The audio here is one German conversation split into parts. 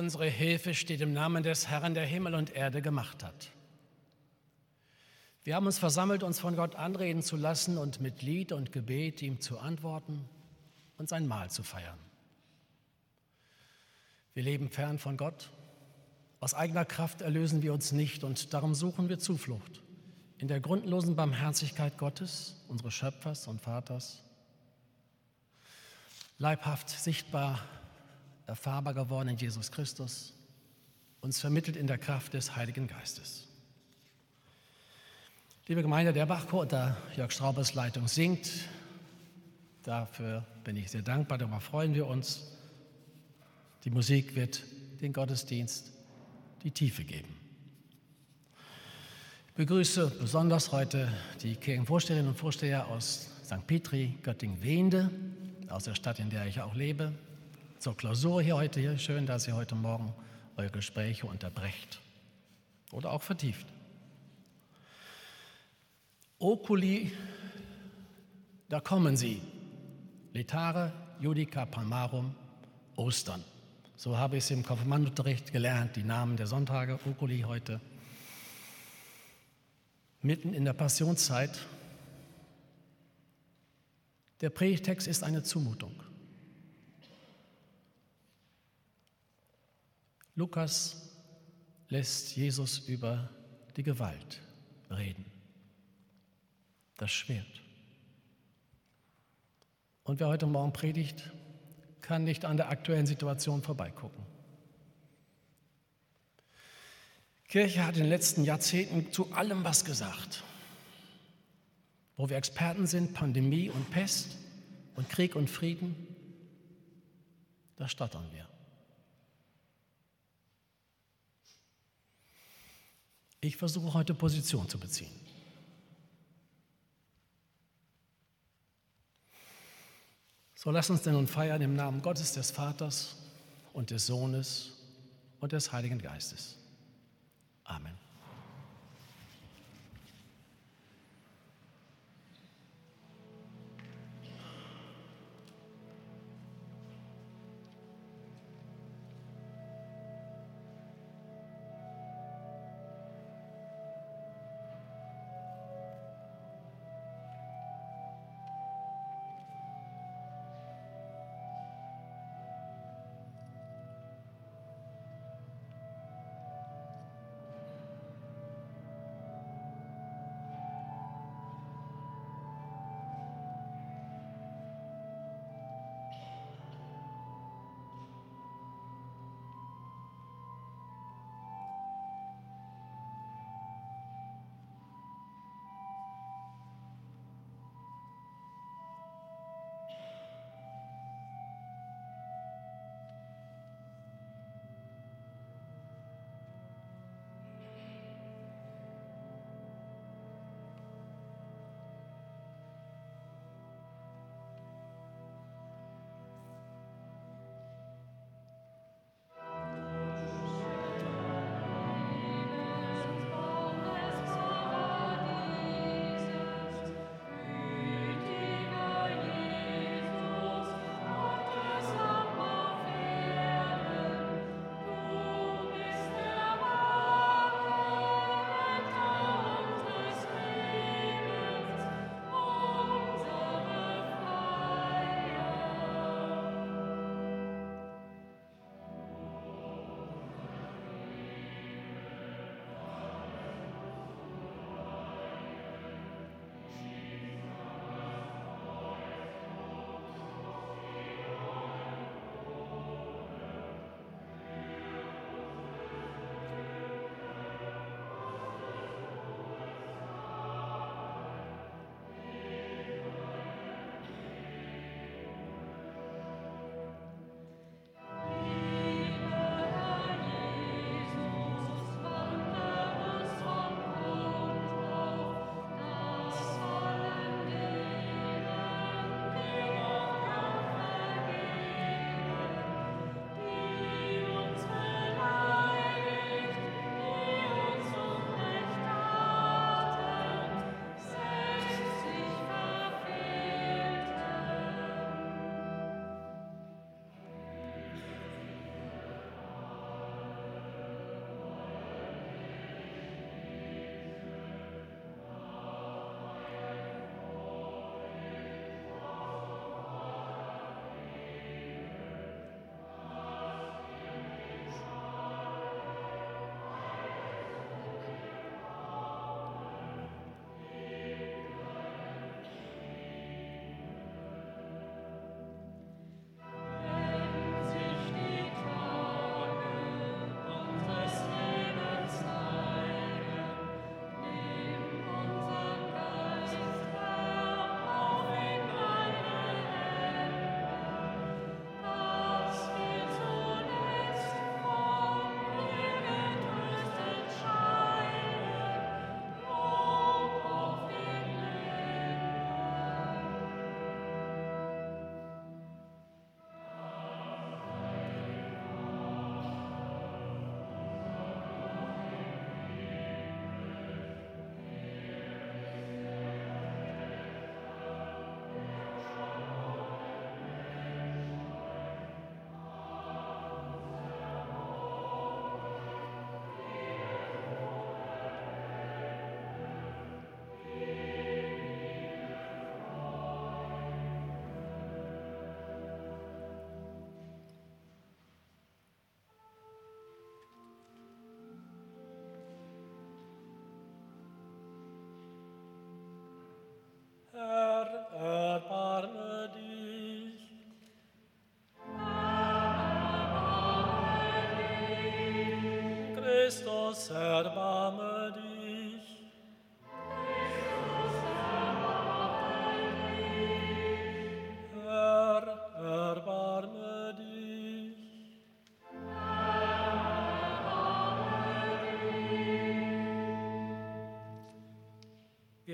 Unsere Hilfe steht im Namen des Herrn, der Himmel und Erde gemacht hat. Wir haben uns versammelt, uns von Gott anreden zu lassen und mit Lied und Gebet ihm zu antworten und sein Mahl zu feiern. Wir leben fern von Gott. Aus eigener Kraft erlösen wir uns nicht und darum suchen wir Zuflucht in der grundlosen Barmherzigkeit Gottes, unseres Schöpfers und Vaters. Leibhaft, sichtbar, erfahrbar geworden in Jesus Christus, uns vermittelt in der Kraft des Heiligen Geistes. Liebe Gemeinde, der Bachchor unter Jörg Straubers Leitung singt. Dafür bin ich sehr dankbar, darüber freuen wir uns. Die Musik wird den Gottesdienst die Tiefe geben. Ich begrüße besonders heute die Kirchenvorsteherinnen und Vorsteher aus St. Petri, Göttingen-Wende, aus der Stadt, in der ich auch lebe. Zur Klausur hier heute hier. Schön, dass ihr heute Morgen eure Gespräche unterbrecht oder auch vertieft. Oculi, da kommen sie. Letare, Judica Palmarum, Ostern. So habe ich es im Konfirmandunterricht gelernt, die Namen der Sonntage, Oculi heute. Mitten in der Passionszeit. Der Predigtext ist eine Zumutung. Lukas lässt Jesus über die Gewalt reden, das Schwert. Und wer heute Morgen predigt, kann nicht an der aktuellen Situation vorbeigucken. Kirche hat in den letzten Jahrzehnten zu allem was gesagt. Wo wir Experten sind, Pandemie und Pest und Krieg und Frieden, da stottern wir. Ich versuche heute Position zu beziehen. So lass uns denn nun feiern im Namen Gottes des Vaters und des Sohnes und des Heiligen Geistes. Amen.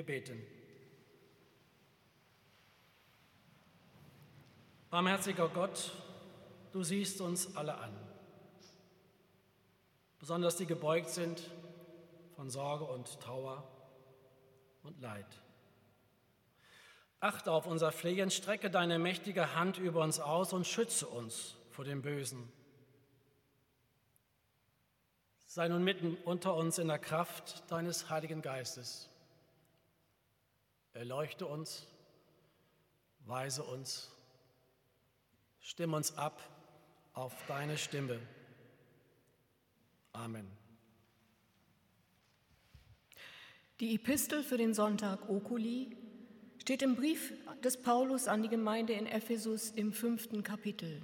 Beten. Barmherziger Gott, du siehst uns alle an, besonders die gebeugt sind von Sorge und Trauer und Leid. Achte auf unser Flehen, strecke deine mächtige Hand über uns aus und schütze uns vor dem Bösen. Sei nun mitten unter uns in der Kraft deines Heiligen Geistes. Erleuchte uns, weise uns, stimm uns ab auf deine Stimme. Amen. Die Epistel für den Sonntag Okuli steht im Brief des Paulus an die Gemeinde in Ephesus im fünften Kapitel.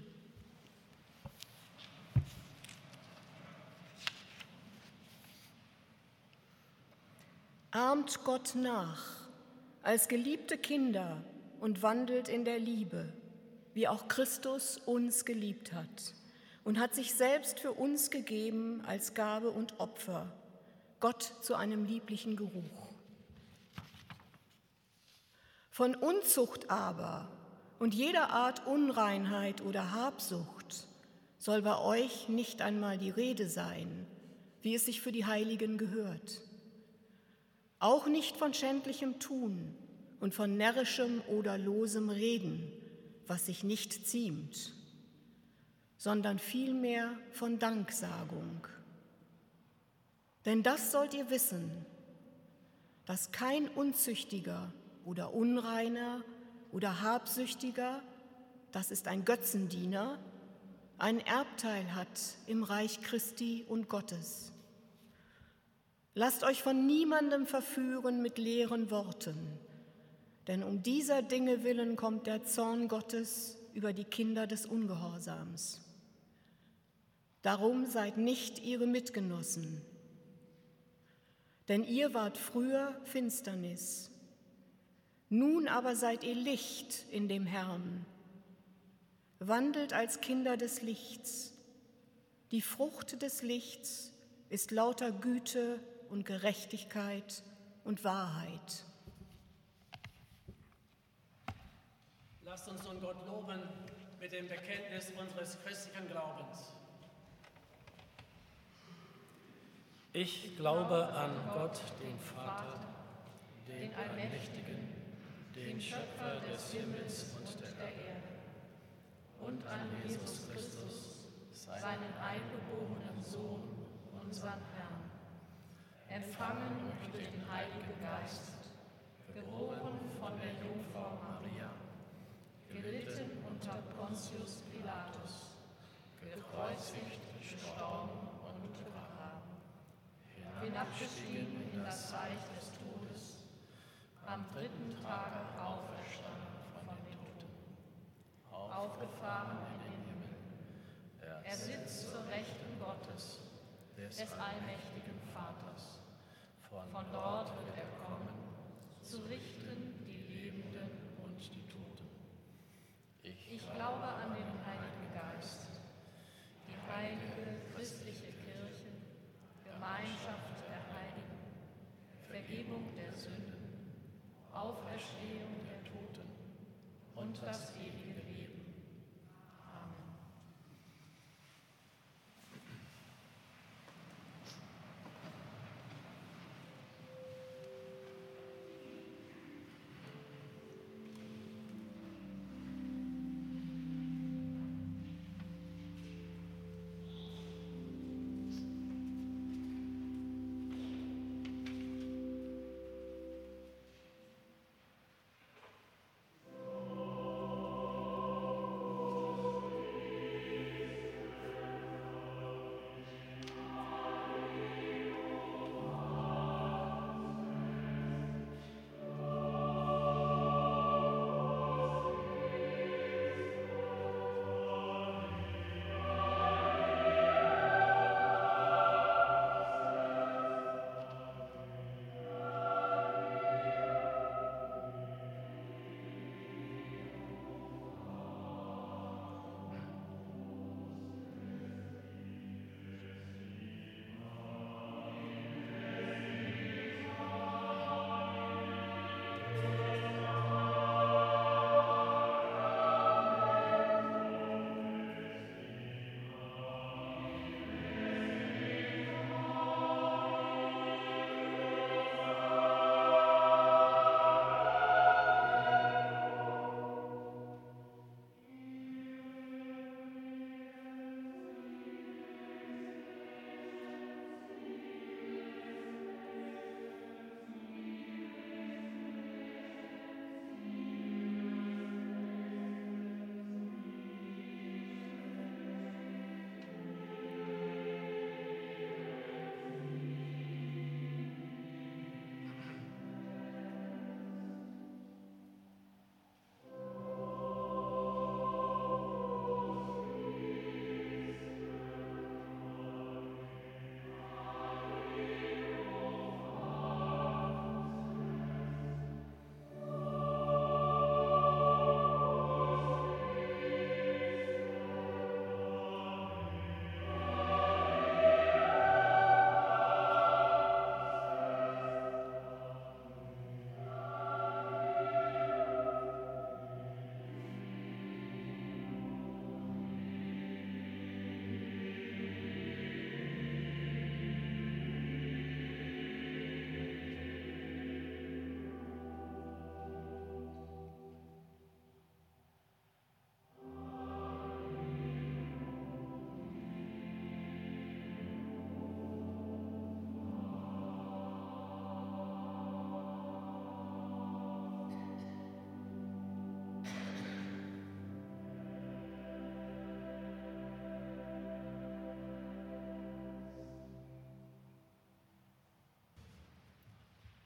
Ahmt Gott nach als geliebte Kinder und wandelt in der Liebe, wie auch Christus uns geliebt hat und hat sich selbst für uns gegeben als Gabe und Opfer, Gott zu einem lieblichen Geruch. Von Unzucht aber und jeder Art Unreinheit oder Habsucht soll bei euch nicht einmal die Rede sein, wie es sich für die Heiligen gehört auch nicht von schändlichem Tun und von närrischem oder losem Reden, was sich nicht ziemt, sondern vielmehr von Danksagung. Denn das sollt ihr wissen, dass kein Unzüchtiger oder Unreiner oder Habsüchtiger, das ist ein Götzendiener, ein Erbteil hat im Reich Christi und Gottes. Lasst euch von niemandem verführen mit leeren Worten, denn um dieser Dinge willen kommt der Zorn Gottes über die Kinder des Ungehorsams. Darum seid nicht ihre Mitgenossen, denn ihr wart früher Finsternis, nun aber seid ihr Licht in dem Herrn. Wandelt als Kinder des Lichts. Die Frucht des Lichts ist lauter Güte, und Gerechtigkeit und Wahrheit. Lasst uns nun Gott loben mit dem Bekenntnis unseres christlichen Glaubens. Ich glaube an Gott, den Vater, den Allmächtigen, den Schöpfer des Himmels und der Erde, und an Jesus Christus, seinen eingeborenen Sohn, unseren Herrn empfangen durch den Heiligen Geist, geboren von der Jungfrau Maria, gelitten unter Pontius Pilatus, gekreuzigt, gestorben und begraben, hinabgestiegen in das Reich des Todes, am dritten Tage auferstanden von den Toten, aufgefahren in den Himmel. Er sitzt zur Rechten Gottes, des allmächtigen Vaters von dort wird er kommen, zu richten die Lebenden und die Toten. Ich glaube an den Heiligen Geist, die heilige christliche Kirche, Gemeinschaft der Heiligen, Vergebung der Sünden, Auferstehung der Toten und das ewige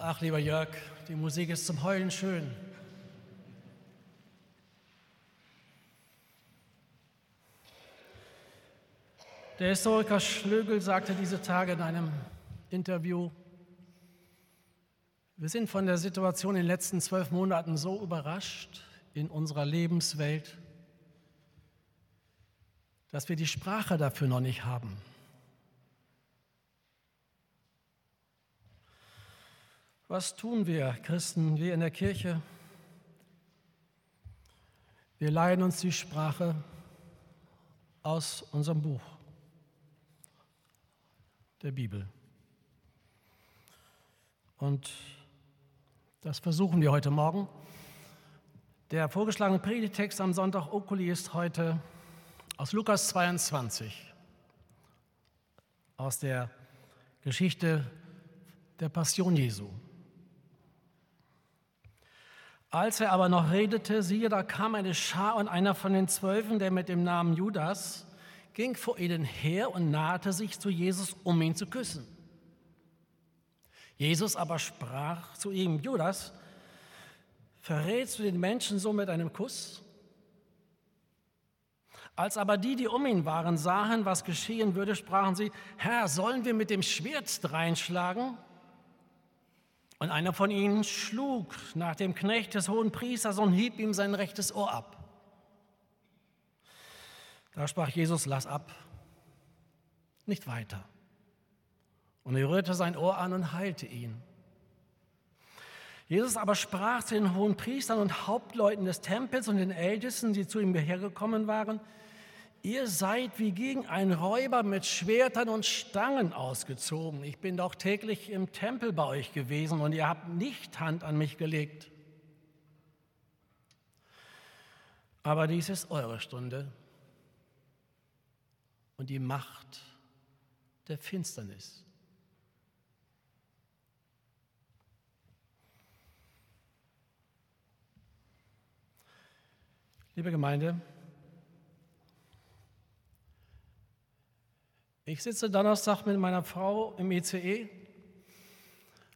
Ach, lieber Jörg, die Musik ist zum Heulen schön. Der Historiker Schlögel sagte diese Tage in einem Interview, wir sind von der Situation in den letzten zwölf Monaten so überrascht in unserer Lebenswelt, dass wir die Sprache dafür noch nicht haben. Was tun wir, Christen, wir in der Kirche? Wir leihen uns die Sprache aus unserem Buch, der Bibel. Und das versuchen wir heute Morgen. Der vorgeschlagene Predigtext am Sonntag Okuli ist heute aus Lukas 22, aus der Geschichte der Passion Jesu. Als er aber noch redete, siehe, da kam eine Schar und einer von den Zwölfen, der mit dem Namen Judas, ging vor ihnen her und nahte sich zu Jesus, um ihn zu küssen. Jesus aber sprach zu ihm, Judas, verrätst du den Menschen so mit einem Kuss? Als aber die, die um ihn waren, sahen, was geschehen würde, sprachen sie, Herr, sollen wir mit dem Schwert dreinschlagen? Und einer von ihnen schlug nach dem Knecht des hohen Priesters und hieb ihm sein rechtes Ohr ab. Da sprach Jesus, lass ab, nicht weiter. Und er rührte sein Ohr an und heilte ihn. Jesus aber sprach zu den hohen Priestern und Hauptleuten des Tempels und den Ältesten, die zu ihm hergekommen waren, Ihr seid wie gegen einen Räuber mit Schwertern und Stangen ausgezogen. Ich bin doch täglich im Tempel bei euch gewesen und ihr habt nicht Hand an mich gelegt. Aber dies ist eure Stunde und die Macht der Finsternis. Liebe Gemeinde, Ich sitze Donnerstag mit meiner Frau im ECE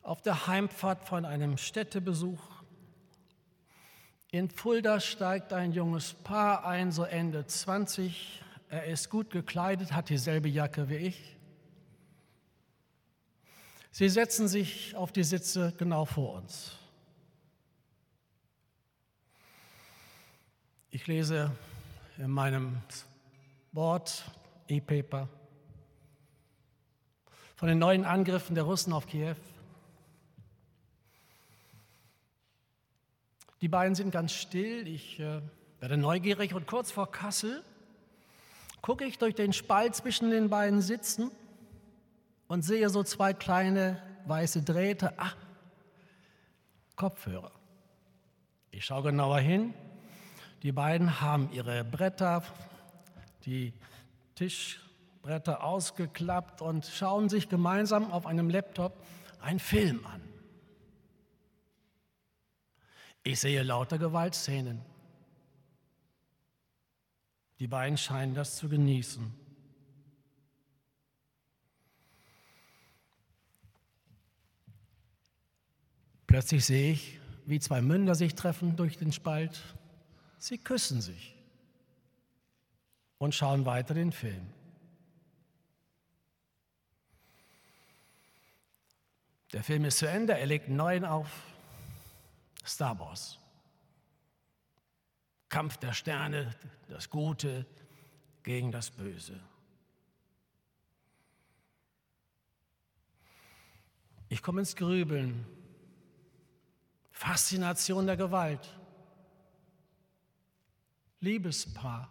auf der Heimfahrt von einem Städtebesuch. In Fulda steigt ein junges Paar ein, so Ende 20. Er ist gut gekleidet, hat dieselbe Jacke wie ich. Sie setzen sich auf die Sitze genau vor uns. Ich lese in meinem Wort, E-Paper, von den neuen Angriffen der Russen auf Kiew. Die beiden sind ganz still. Ich äh, werde neugierig und kurz vor Kassel gucke ich durch den Spalt zwischen den beiden Sitzen und sehe so zwei kleine weiße Drähte. Ah, Kopfhörer. Ich schaue genauer hin. Die beiden haben ihre Bretter, die Tisch, Bretter ausgeklappt und schauen sich gemeinsam auf einem Laptop einen Film an. Ich sehe lauter Gewaltszenen. Die beiden scheinen das zu genießen. Plötzlich sehe ich, wie zwei Münder sich treffen durch den Spalt. Sie küssen sich und schauen weiter den Film. Der Film ist zu Ende, er legt einen neuen auf. Star Wars. Kampf der Sterne, das Gute gegen das Böse. Ich komme ins Grübeln. Faszination der Gewalt. Liebespaar.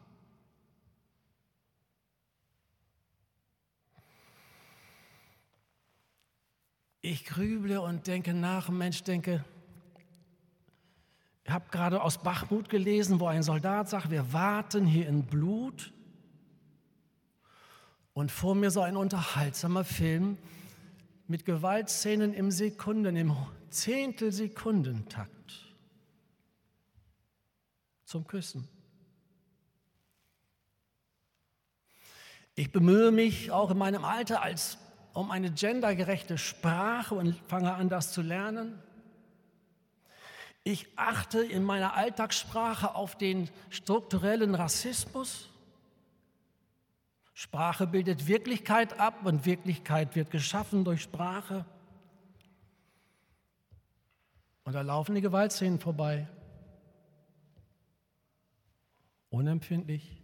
Ich grüble und denke nach, Mensch, denke, ich habe gerade aus Bachmut gelesen, wo ein Soldat sagt, wir warten hier in Blut. Und vor mir so ein unterhaltsamer Film mit Gewaltszenen im Sekunden, im Zehntelsekundentakt zum Küssen. Ich bemühe mich auch in meinem Alter als um eine gendergerechte Sprache und fange an, das zu lernen. Ich achte in meiner Alltagssprache auf den strukturellen Rassismus. Sprache bildet Wirklichkeit ab und Wirklichkeit wird geschaffen durch Sprache. Und da laufen die Gewaltszenen vorbei. Unempfindlich.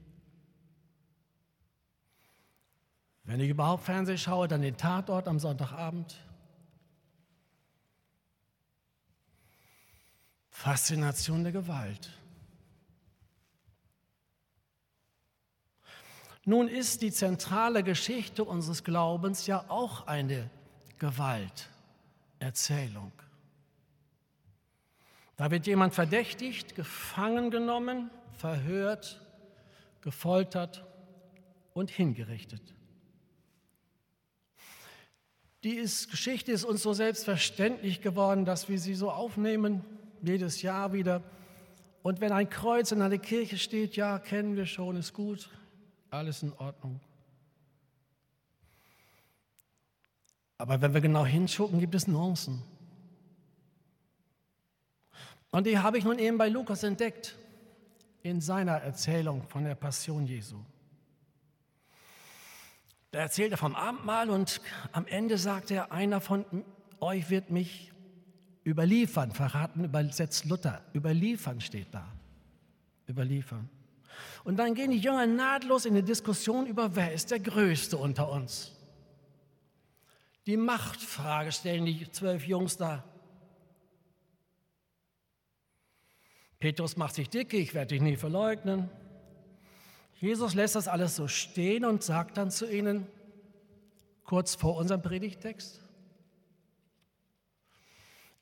Wenn ich überhaupt Fernsehen schaue, dann den Tatort am Sonntagabend. Faszination der Gewalt. Nun ist die zentrale Geschichte unseres Glaubens ja auch eine Gewalterzählung. Da wird jemand verdächtigt, gefangen genommen, verhört, gefoltert und hingerichtet. Die ist, Geschichte ist uns so selbstverständlich geworden, dass wir sie so aufnehmen, jedes Jahr wieder. Und wenn ein Kreuz in einer Kirche steht, ja, kennen wir schon, ist gut, alles in Ordnung. Aber wenn wir genau hinschauen, gibt es Nuancen. Und die habe ich nun eben bei Lukas entdeckt, in seiner Erzählung von der Passion Jesu. Da erzählt er vom Abendmahl und am Ende sagt er, einer von euch wird mich überliefern, verraten, übersetzt Luther, überliefern steht da, überliefern. Und dann gehen die Jünger nahtlos in die Diskussion über, wer ist der Größte unter uns. Die Machtfrage stellen die zwölf Jungs da. Petrus macht sich dick, ich werde dich nie verleugnen. Jesus lässt das alles so stehen und sagt dann zu ihnen, kurz vor unserem Predigtext,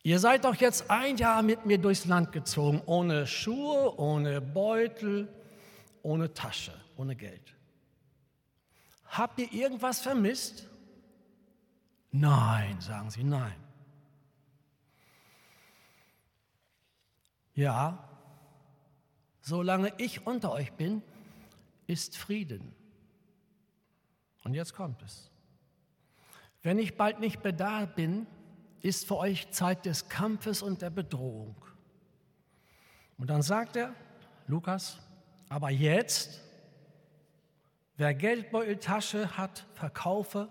ihr seid doch jetzt ein Jahr mit mir durchs Land gezogen, ohne Schuhe, ohne Beutel, ohne Tasche, ohne Geld. Habt ihr irgendwas vermisst? Nein, sagen sie, nein. Ja, solange ich unter euch bin, ist Frieden. Und jetzt kommt es. Wenn ich bald nicht da bin, ist für euch Zeit des Kampfes und der Bedrohung. Und dann sagt er, Lukas, aber jetzt, wer Geldbeuteltasche hat, verkaufe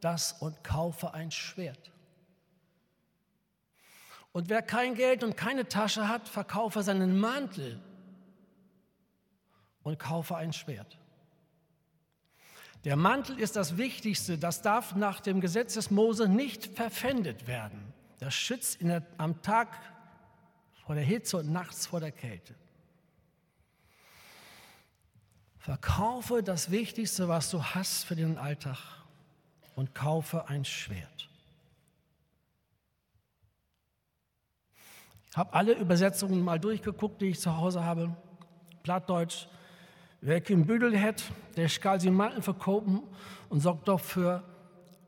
das und kaufe ein Schwert. Und wer kein Geld und keine Tasche hat, verkaufe seinen Mantel und kaufe ein Schwert. Der Mantel ist das Wichtigste, das darf nach dem Gesetz des Mose nicht verpfändet werden. Das schützt der, am Tag vor der Hitze und nachts vor der Kälte. Verkaufe das Wichtigste, was du hast für den Alltag und kaufe ein Schwert. Ich habe alle Übersetzungen mal durchgeguckt, die ich zu Hause habe. Plattdeutsch. Wer kein Büdel hat, der skal sie Mantel verkaufen und sorgt doch für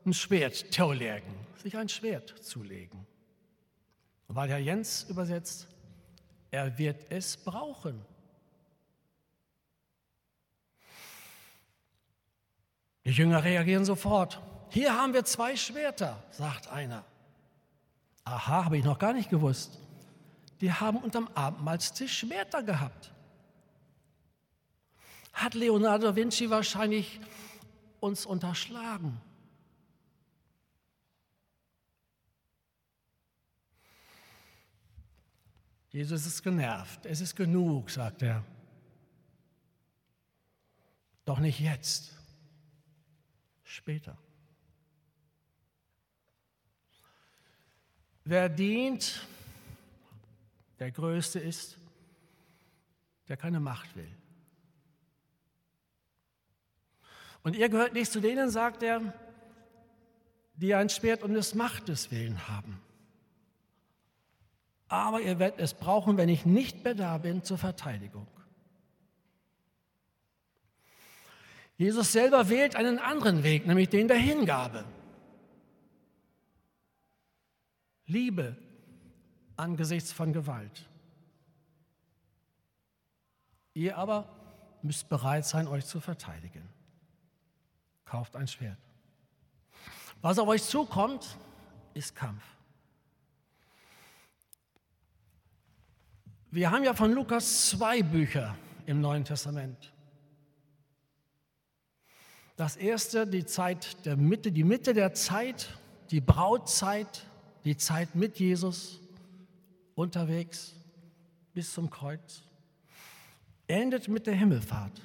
ein Schwert teulegen, sich ein Schwert zulegen. Weil Herr Jens übersetzt, er wird es brauchen. Die Jünger reagieren sofort. Hier haben wir zwei Schwerter, sagt einer. Aha, habe ich noch gar nicht gewusst die haben unterm Abendmahlstisch Schwerter gehabt. Hat Leonardo da Vinci wahrscheinlich uns unterschlagen. Jesus ist genervt, es ist genug, sagt er. Doch nicht jetzt, später. Wer dient, der Größte ist, der keine Macht will. Und ihr gehört nicht zu denen, sagt er, die ein Schwert um des Machtes willen haben. Aber ihr werdet es brauchen, wenn ich nicht mehr da bin, zur Verteidigung. Jesus selber wählt einen anderen Weg, nämlich den der Hingabe. Liebe angesichts von Gewalt. Ihr aber müsst bereit sein, euch zu verteidigen. Kauft ein Schwert. Was auf euch zukommt, ist Kampf. Wir haben ja von Lukas zwei Bücher im Neuen Testament. Das erste, die Zeit der Mitte, die Mitte der Zeit, die Brautzeit, die Zeit mit Jesus unterwegs bis zum Kreuz, endet mit der Himmelfahrt.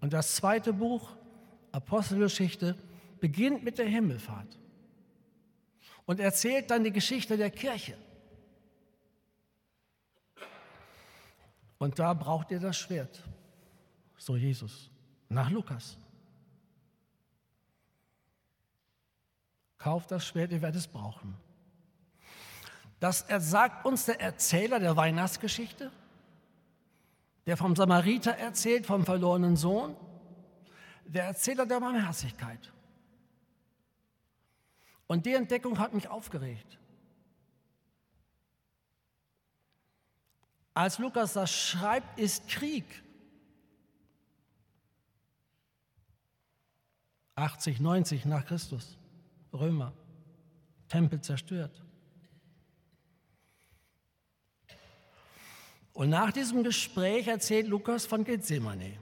Und das zweite Buch, Apostelgeschichte, beginnt mit der Himmelfahrt und erzählt dann die Geschichte der Kirche. Und da braucht ihr das Schwert, so Jesus, nach Lukas. Kauft das Schwert, ihr werdet es brauchen. Das sagt uns der Erzähler der Weihnachtsgeschichte, der vom Samariter erzählt, vom verlorenen Sohn, der Erzähler der Barmherzigkeit. Und die Entdeckung hat mich aufgeregt. Als Lukas das schreibt, ist Krieg. 80, 90 nach Christus. Römer. Tempel zerstört. Und nach diesem Gespräch erzählt Lukas von Gethsemane.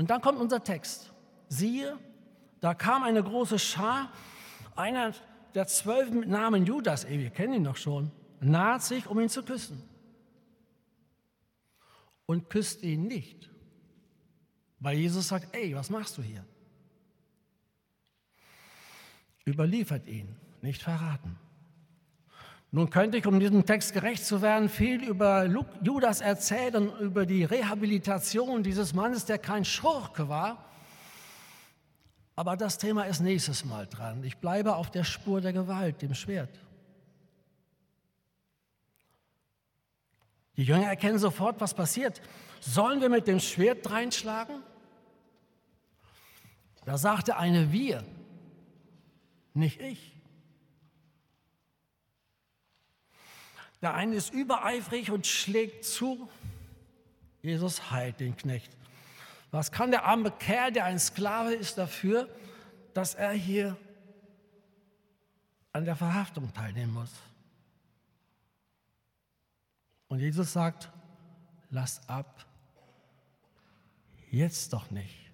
Und dann kommt unser Text. Siehe, da kam eine große Schar, einer der zwölf mit Namen Judas, ey, wir kennen ihn noch schon, naht sich, um ihn zu küssen. Und küsst ihn nicht, weil Jesus sagt, ey, was machst du hier? Überliefert ihn, nicht verraten. Nun könnte ich, um diesem Text gerecht zu werden, viel über Judas erzählen, über die Rehabilitation dieses Mannes, der kein Schurke war. Aber das Thema ist nächstes Mal dran. Ich bleibe auf der Spur der Gewalt, dem Schwert. Die Jünger erkennen sofort, was passiert. Sollen wir mit dem Schwert reinschlagen? Da sagte eine wir, nicht ich. Der eine ist übereifrig und schlägt zu. Jesus heilt den Knecht. Was kann der arme Kerl, der ein Sklave ist, dafür, dass er hier an der Verhaftung teilnehmen muss? Und Jesus sagt, lass ab. Jetzt doch nicht.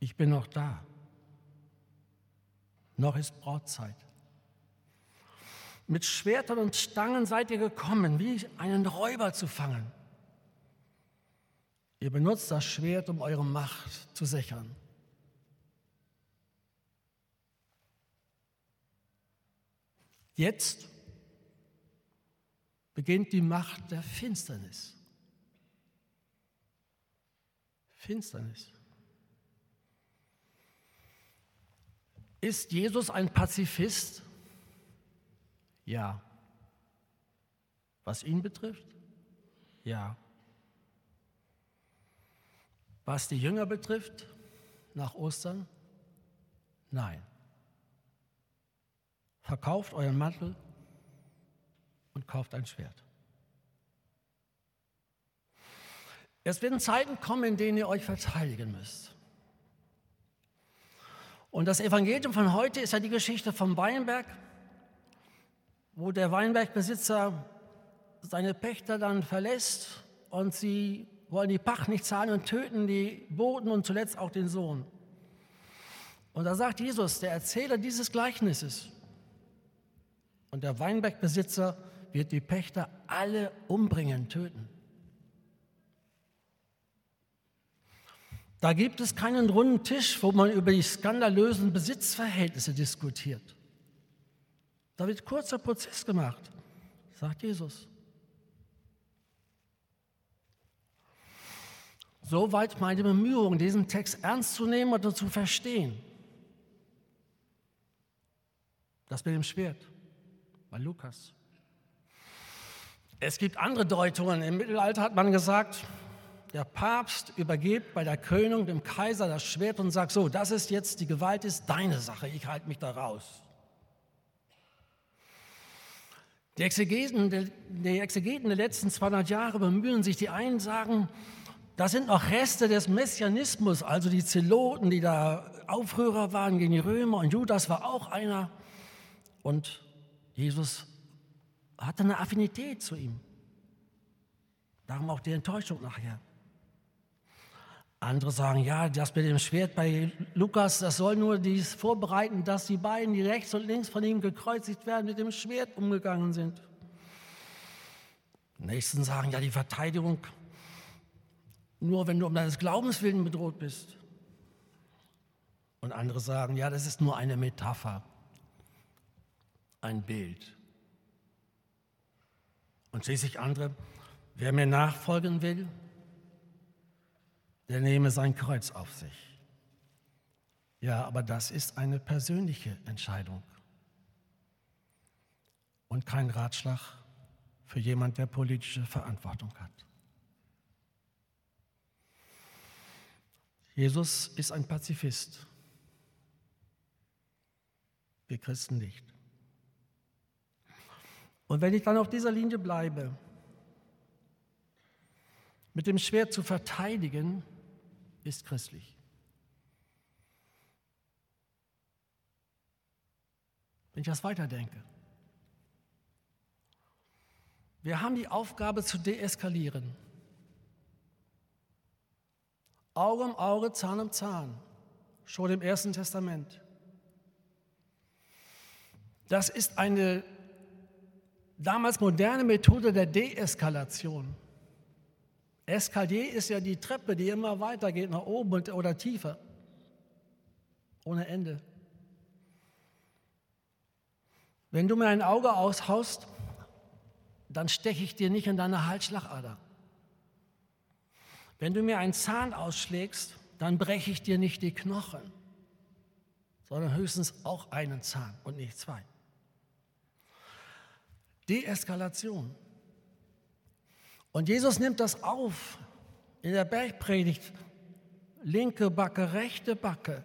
Ich bin noch da. Noch ist Brautzeit. Mit Schwertern und Stangen seid ihr gekommen, wie einen Räuber zu fangen. Ihr benutzt das Schwert, um eure Macht zu sichern. Jetzt beginnt die Macht der Finsternis. Finsternis. Ist Jesus ein Pazifist? Ja. Was ihn betrifft? Ja. Was die Jünger betrifft, nach Ostern? Nein. Verkauft euren Mantel und kauft ein Schwert. Es werden Zeiten kommen, in denen ihr euch verteidigen müsst. Und das Evangelium von heute ist ja die Geschichte vom Weinberg, wo der Weinbergbesitzer seine Pächter dann verlässt und sie wollen die Pacht nicht zahlen und töten die Boten und zuletzt auch den Sohn. Und da sagt Jesus, der Erzähler dieses Gleichnisses, und der Weinbergbesitzer wird die Pächter alle umbringen, töten. Da gibt es keinen runden Tisch, wo man über die skandalösen Besitzverhältnisse diskutiert. Da wird kurzer Prozess gemacht, sagt Jesus. Soweit meine Bemühungen, diesen Text ernst zu nehmen oder zu verstehen. Das mit dem Schwert bei Lukas. Es gibt andere Deutungen. Im Mittelalter hat man gesagt, der Papst übergibt bei der Krönung dem Kaiser das Schwert und sagt, so, das ist jetzt, die Gewalt ist deine Sache, ich halte mich da raus. Die Exegeten, die Exegeten der letzten 200 Jahre bemühen sich, die einen sagen, das sind noch Reste des Messianismus, also die Zeloten, die da Aufrührer waren gegen die Römer und Judas war auch einer. Und Jesus hatte eine Affinität zu ihm. Darum auch die Enttäuschung nachher. Andere sagen, ja, das mit dem Schwert bei Lukas, das soll nur dies vorbereiten, dass die beiden, die rechts und links von ihm gekreuzigt werden, mit dem Schwert umgegangen sind. Nächsten sagen, ja, die Verteidigung nur, wenn du um deines Glaubens willen bedroht bist. Und andere sagen, ja, das ist nur eine Metapher, ein Bild. Und schließlich andere, wer mir nachfolgen will, der nehme sein Kreuz auf sich. Ja, aber das ist eine persönliche Entscheidung und kein Ratschlag für jemand, der politische Verantwortung hat. Jesus ist ein Pazifist. Wir Christen nicht. Und wenn ich dann auf dieser Linie bleibe, mit dem Schwert zu verteidigen, ist christlich. Wenn ich das weiterdenke. Wir haben die Aufgabe zu deeskalieren. Auge um Auge, Zahn um Zahn, schon im Ersten Testament. Das ist eine damals moderne Methode der Deeskalation. Eskalier ist ja die Treppe, die immer weitergeht nach oben oder tiefer. Ohne Ende. Wenn du mir ein Auge aushaust, dann steche ich dir nicht in deine Halsschlagader. Wenn du mir einen Zahn ausschlägst, dann breche ich dir nicht die Knochen, sondern höchstens auch einen Zahn und nicht zwei. Deeskalation. Und Jesus nimmt das auf in der Bergpredigt. Linke Backe, rechte Backe.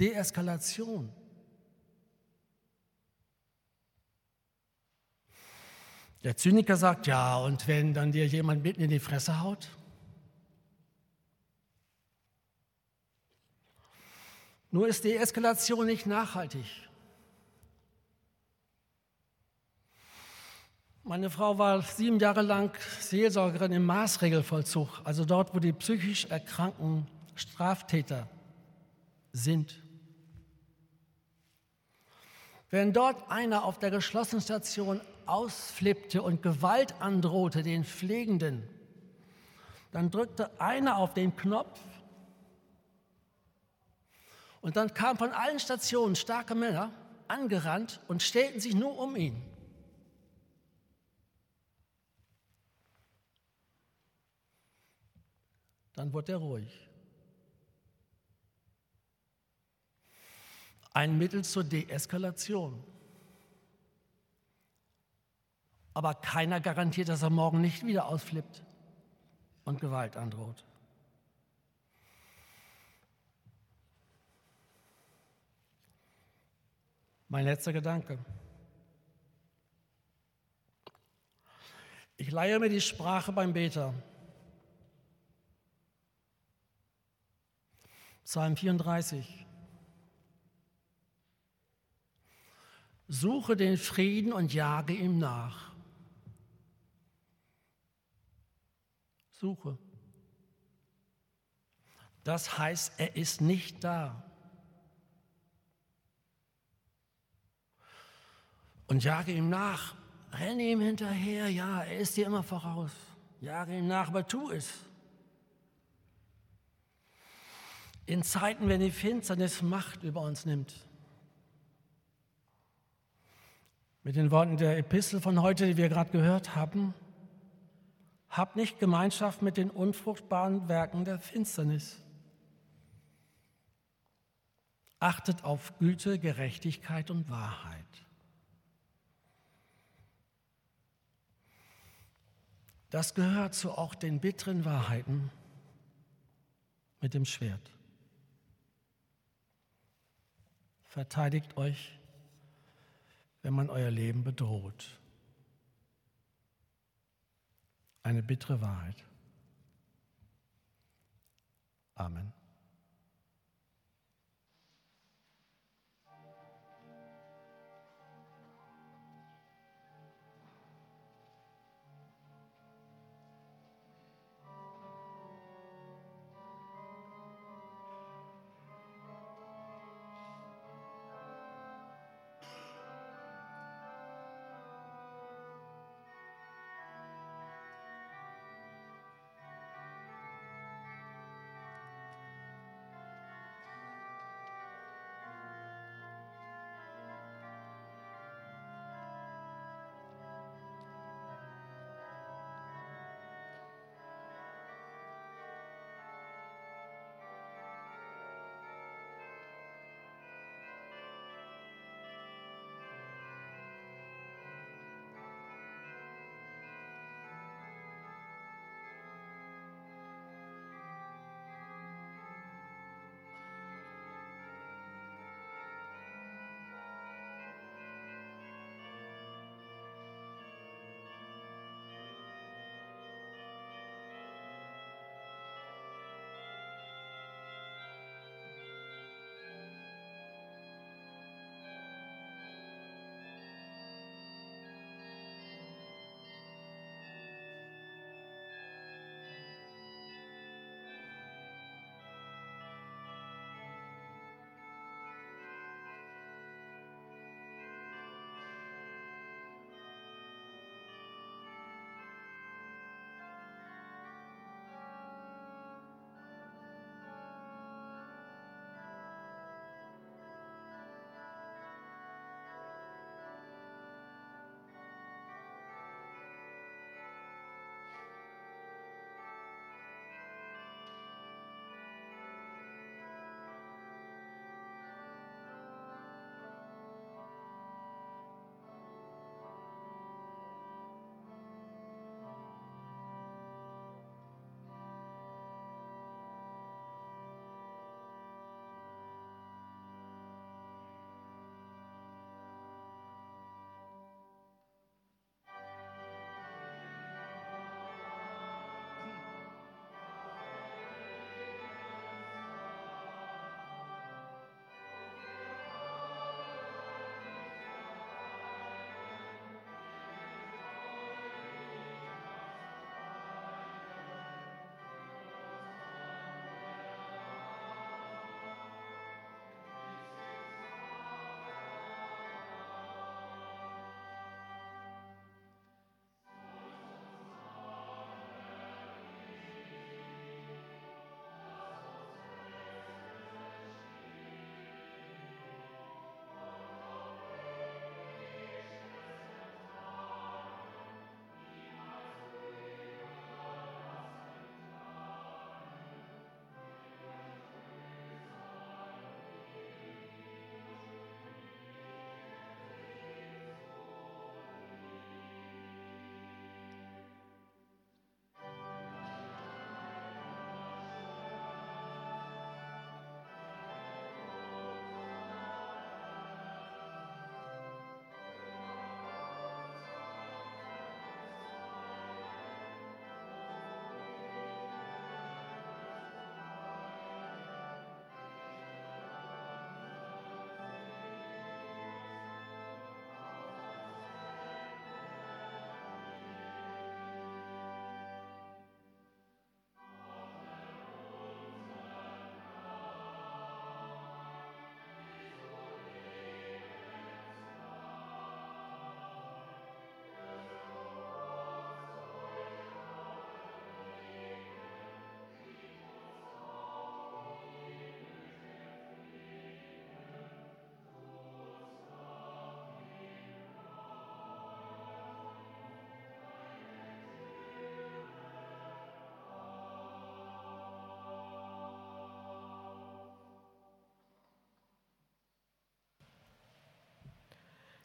Deeskalation. Der Zyniker sagt, ja, und wenn dann dir jemand mitten in die Fresse haut? Nur ist die Eskalation nicht nachhaltig. Meine Frau war sieben Jahre lang Seelsorgerin im Maßregelvollzug, also dort, wo die psychisch erkrankten Straftäter sind. Wenn dort einer auf der geschlossenen Station ausflippte und Gewalt androhte den Pflegenden, dann drückte einer auf den Knopf und dann kamen von allen Stationen starke Männer angerannt und stellten sich nur um ihn. Dann wird er ruhig. Ein Mittel zur Deeskalation. Aber keiner garantiert, dass er morgen nicht wieder ausflippt und Gewalt androht. Mein letzter Gedanke. Ich leihe mir die Sprache beim Beter. Psalm 34. Suche den Frieden und jage ihm nach. Suche. Das heißt, er ist nicht da. Und jage ihm nach. Renne ihm hinterher. Ja, er ist dir immer voraus. Jage ihm nach, aber tu es. In Zeiten, wenn die Finsternis Macht über uns nimmt. Mit den Worten der Epistel von heute, die wir gerade gehört haben, habt nicht Gemeinschaft mit den unfruchtbaren Werken der Finsternis. Achtet auf Güte, Gerechtigkeit und Wahrheit. Das gehört zu auch den bitteren Wahrheiten mit dem Schwert. Verteidigt euch, wenn man euer Leben bedroht. Eine bittere Wahrheit. Amen.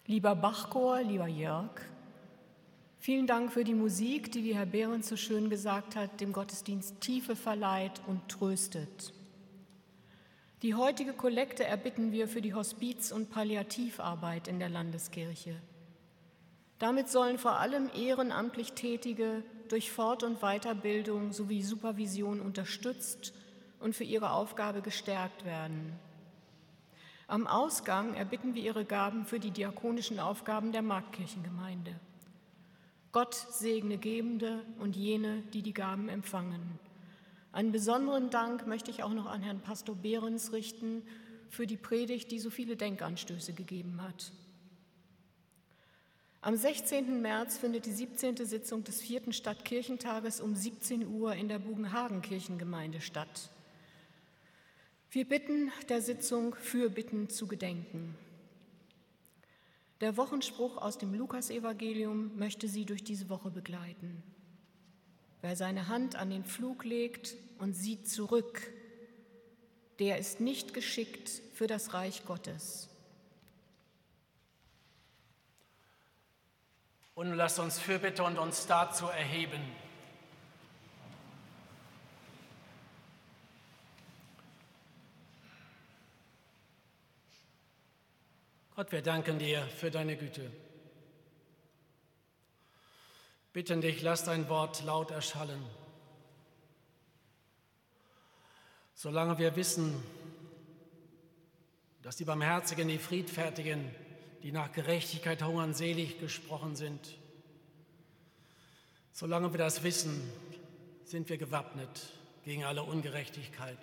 Lieber Bachchor, lieber Jörg, vielen Dank für die Musik, die, wie Herr Behrens so schön gesagt hat, dem Gottesdienst Tiefe verleiht und tröstet. Die heutige Kollekte erbitten wir für die Hospiz- und Palliativarbeit in der Landeskirche. Damit sollen vor allem ehrenamtlich Tätige durch Fort- und Weiterbildung sowie Supervision unterstützt und für ihre Aufgabe gestärkt werden. Am Ausgang erbitten wir ihre Gaben für die diakonischen Aufgaben der Marktkirchengemeinde. Gott segne Gebende und jene, die die Gaben empfangen. Einen besonderen Dank möchte ich auch noch an Herrn Pastor Behrens richten für die Predigt, die so viele Denkanstöße gegeben hat. Am 16. März findet die 17. Sitzung des vierten Stadtkirchentages um 17 Uhr in der Bugenhagen Kirchengemeinde statt. Wir bitten der Sitzung für Bitten zu gedenken. Der Wochenspruch aus dem Lukasevangelium möchte Sie durch diese Woche begleiten. Wer seine Hand an den Flug legt und sieht zurück, der ist nicht geschickt für das Reich Gottes. Und lasst uns Fürbitte und uns dazu erheben. Gott, wir danken dir für deine Güte. Bitten dich, lass dein Wort laut erschallen. Solange wir wissen, dass die Barmherzigen, die Friedfertigen, die nach Gerechtigkeit hungern, selig gesprochen sind, solange wir das wissen, sind wir gewappnet gegen alle Ungerechtigkeit,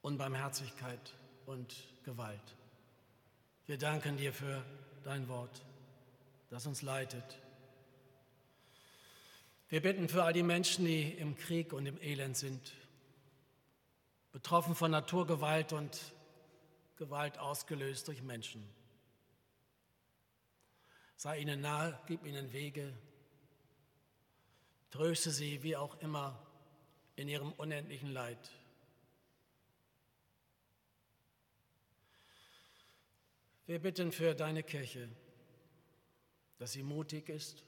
Unbarmherzigkeit und Gewalt. Wir danken dir für dein Wort, das uns leitet. Wir bitten für all die Menschen, die im Krieg und im Elend sind, betroffen von Naturgewalt und Gewalt ausgelöst durch Menschen. Sei ihnen nahe, gib ihnen Wege, tröste sie wie auch immer in ihrem unendlichen Leid. Wir bitten für deine Kirche, dass sie mutig ist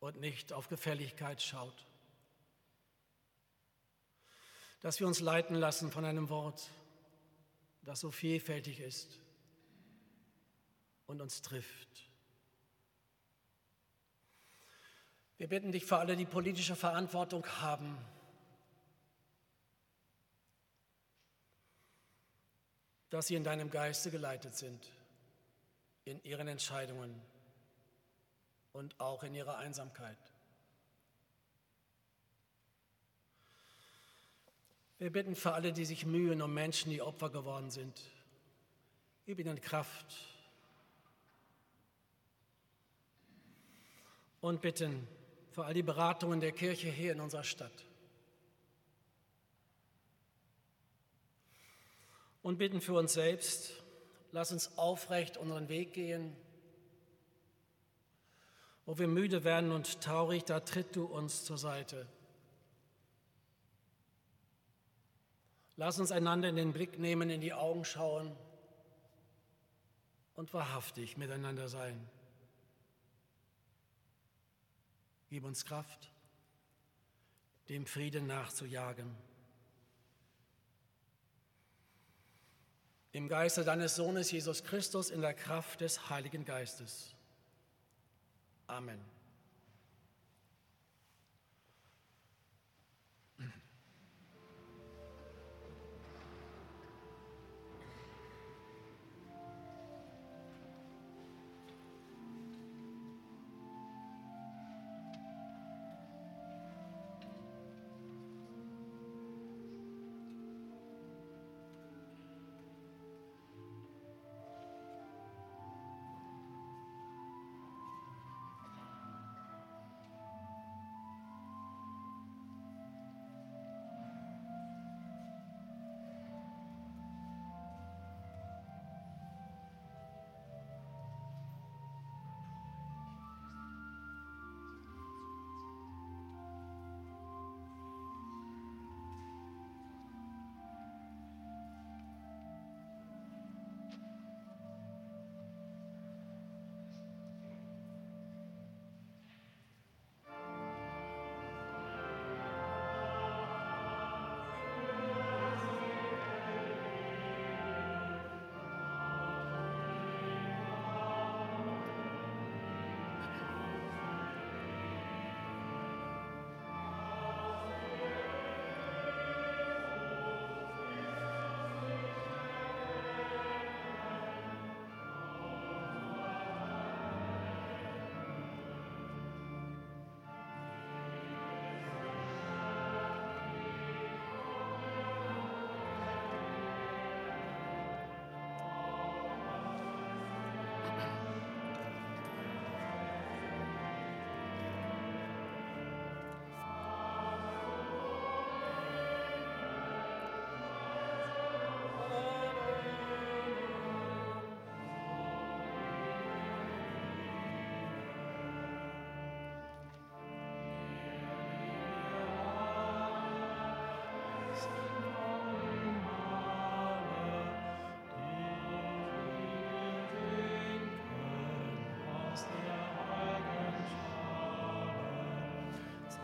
und nicht auf Gefälligkeit schaut. Dass wir uns leiten lassen von einem Wort, das so vielfältig ist und uns trifft. Wir bitten dich für alle, die politische Verantwortung haben, dass sie in deinem Geiste geleitet sind, in ihren Entscheidungen und auch in ihrer Einsamkeit. Wir bitten für alle, die sich mühen um Menschen, die Opfer geworden sind. Gib ihnen Kraft. Und bitten für all die Beratungen der Kirche hier in unserer Stadt. Und bitten für uns selbst, lass uns aufrecht unseren Weg gehen. Wo wir müde werden und traurig, da tritt du uns zur Seite. Lass uns einander in den Blick nehmen, in die Augen schauen und wahrhaftig miteinander sein. Gib uns Kraft, dem Frieden nachzujagen. Im Geiste deines Sohnes Jesus Christus in der Kraft des Heiligen Geistes. Amen.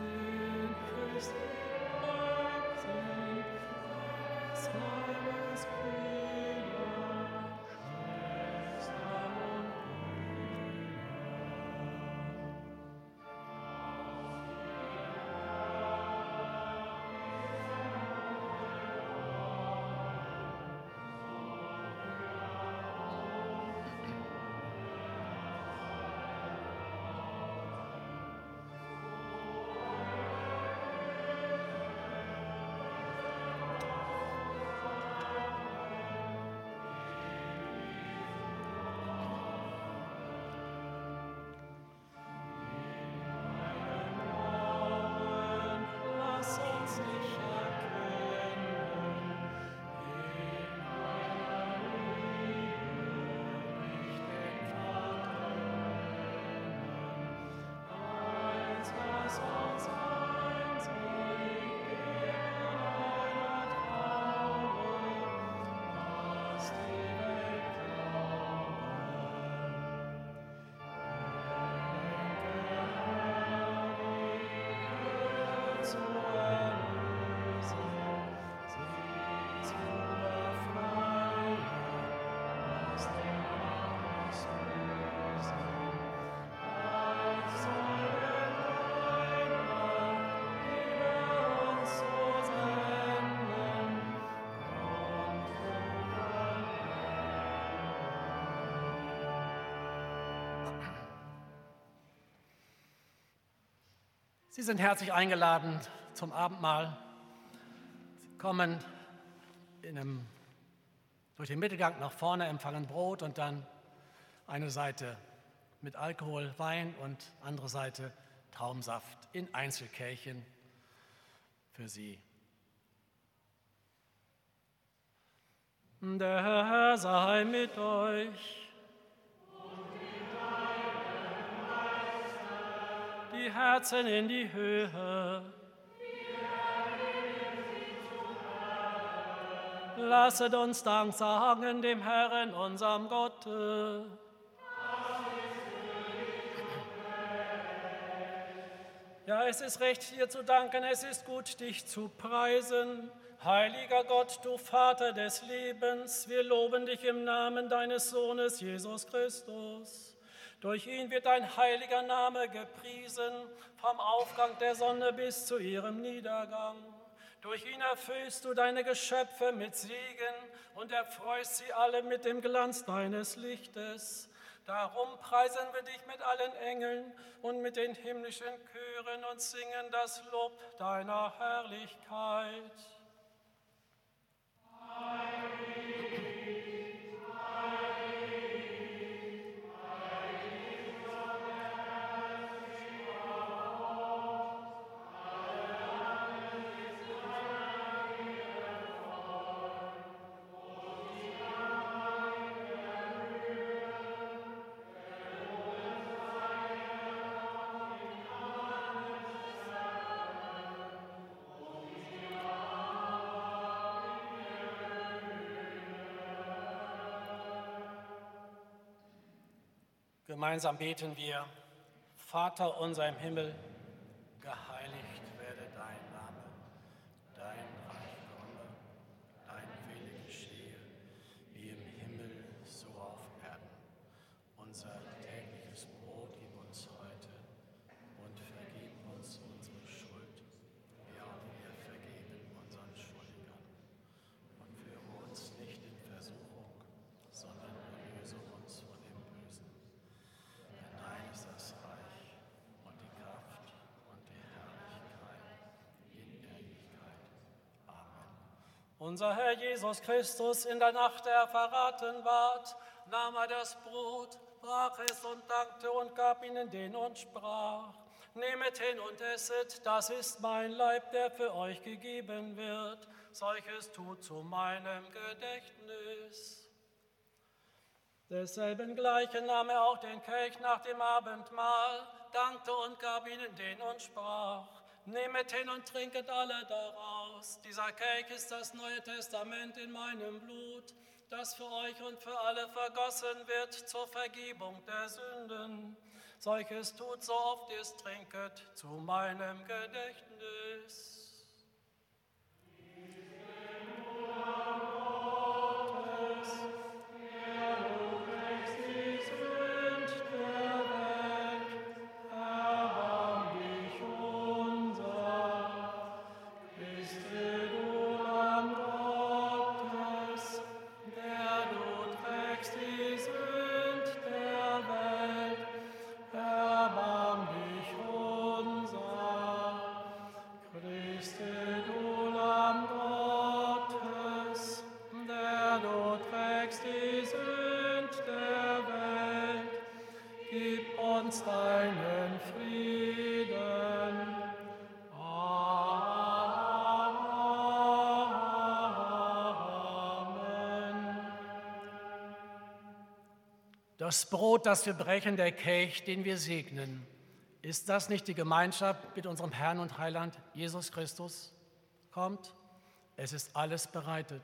Christ, time is Sie sind herzlich eingeladen zum Abendmahl. Sie kommen einem, durch den Mittelgang nach vorne, empfangen Brot und dann eine Seite mit Alkohol, Wein und andere Seite Traubensaft in Einzelkärchen für Sie. Der Herr sei mit euch. Die Herzen in die Höhe. Lasset uns Dank sagen dem Herrn, unserem Gott. Ja, es ist recht, dir zu danken, es ist gut, dich zu preisen. Heiliger Gott, du Vater des Lebens, wir loben dich im Namen deines Sohnes Jesus Christus. Durch ihn wird dein heiliger Name gepriesen, vom Aufgang der Sonne bis zu ihrem Niedergang. Durch ihn erfüllst du deine Geschöpfe mit Segen und erfreust sie alle mit dem Glanz deines Lichtes. Darum preisen wir dich mit allen Engeln und mit den himmlischen Chören und singen das Lob deiner Herrlichkeit. Gemeinsam beten wir, Vater unser im Himmel, Unser Herr Jesus Christus in der Nacht, der verraten ward, nahm er das Brot, brach es und dankte und gab ihnen den und sprach, Nehmet hin und esset, das ist mein Leib, der für euch gegeben wird. Solches tut zu meinem Gedächtnis. Desselben gleichen nahm er auch den Kelch nach dem Abendmahl, dankte und gab ihnen den und sprach, Nehmet hin und trinket alle daraus. Dieser Kelch ist das Neue Testament in meinem Blut, das für euch und für alle vergossen wird zur Vergebung der Sünden. Solches tut, so oft ihr es trinket, zu meinem Gedächtnis. Das Brot, das wir brechen, der Kelch, den wir segnen, ist das nicht die Gemeinschaft mit unserem Herrn und Heiland Jesus Christus? Kommt, es ist alles bereitet.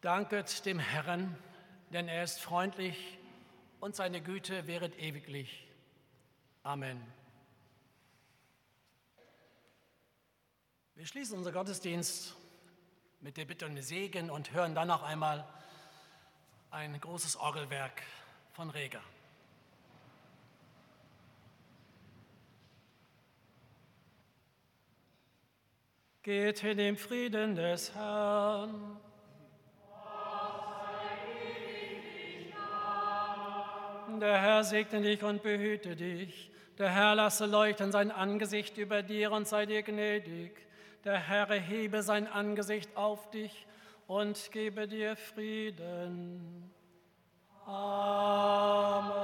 Danket dem Herrn, denn er ist freundlich und seine Güte wäret ewiglich. Amen. Wir schließen unser Gottesdienst mit der Bitte um Segen und hören dann noch einmal ein großes Orgelwerk von Reger. Geht in dem Frieden des Herrn. Der Herr segne dich und behüte dich. Der Herr lasse leuchten sein Angesicht über dir und sei dir gnädig. Der Herr erhebe sein Angesicht auf dich und gebe dir Frieden. Amen.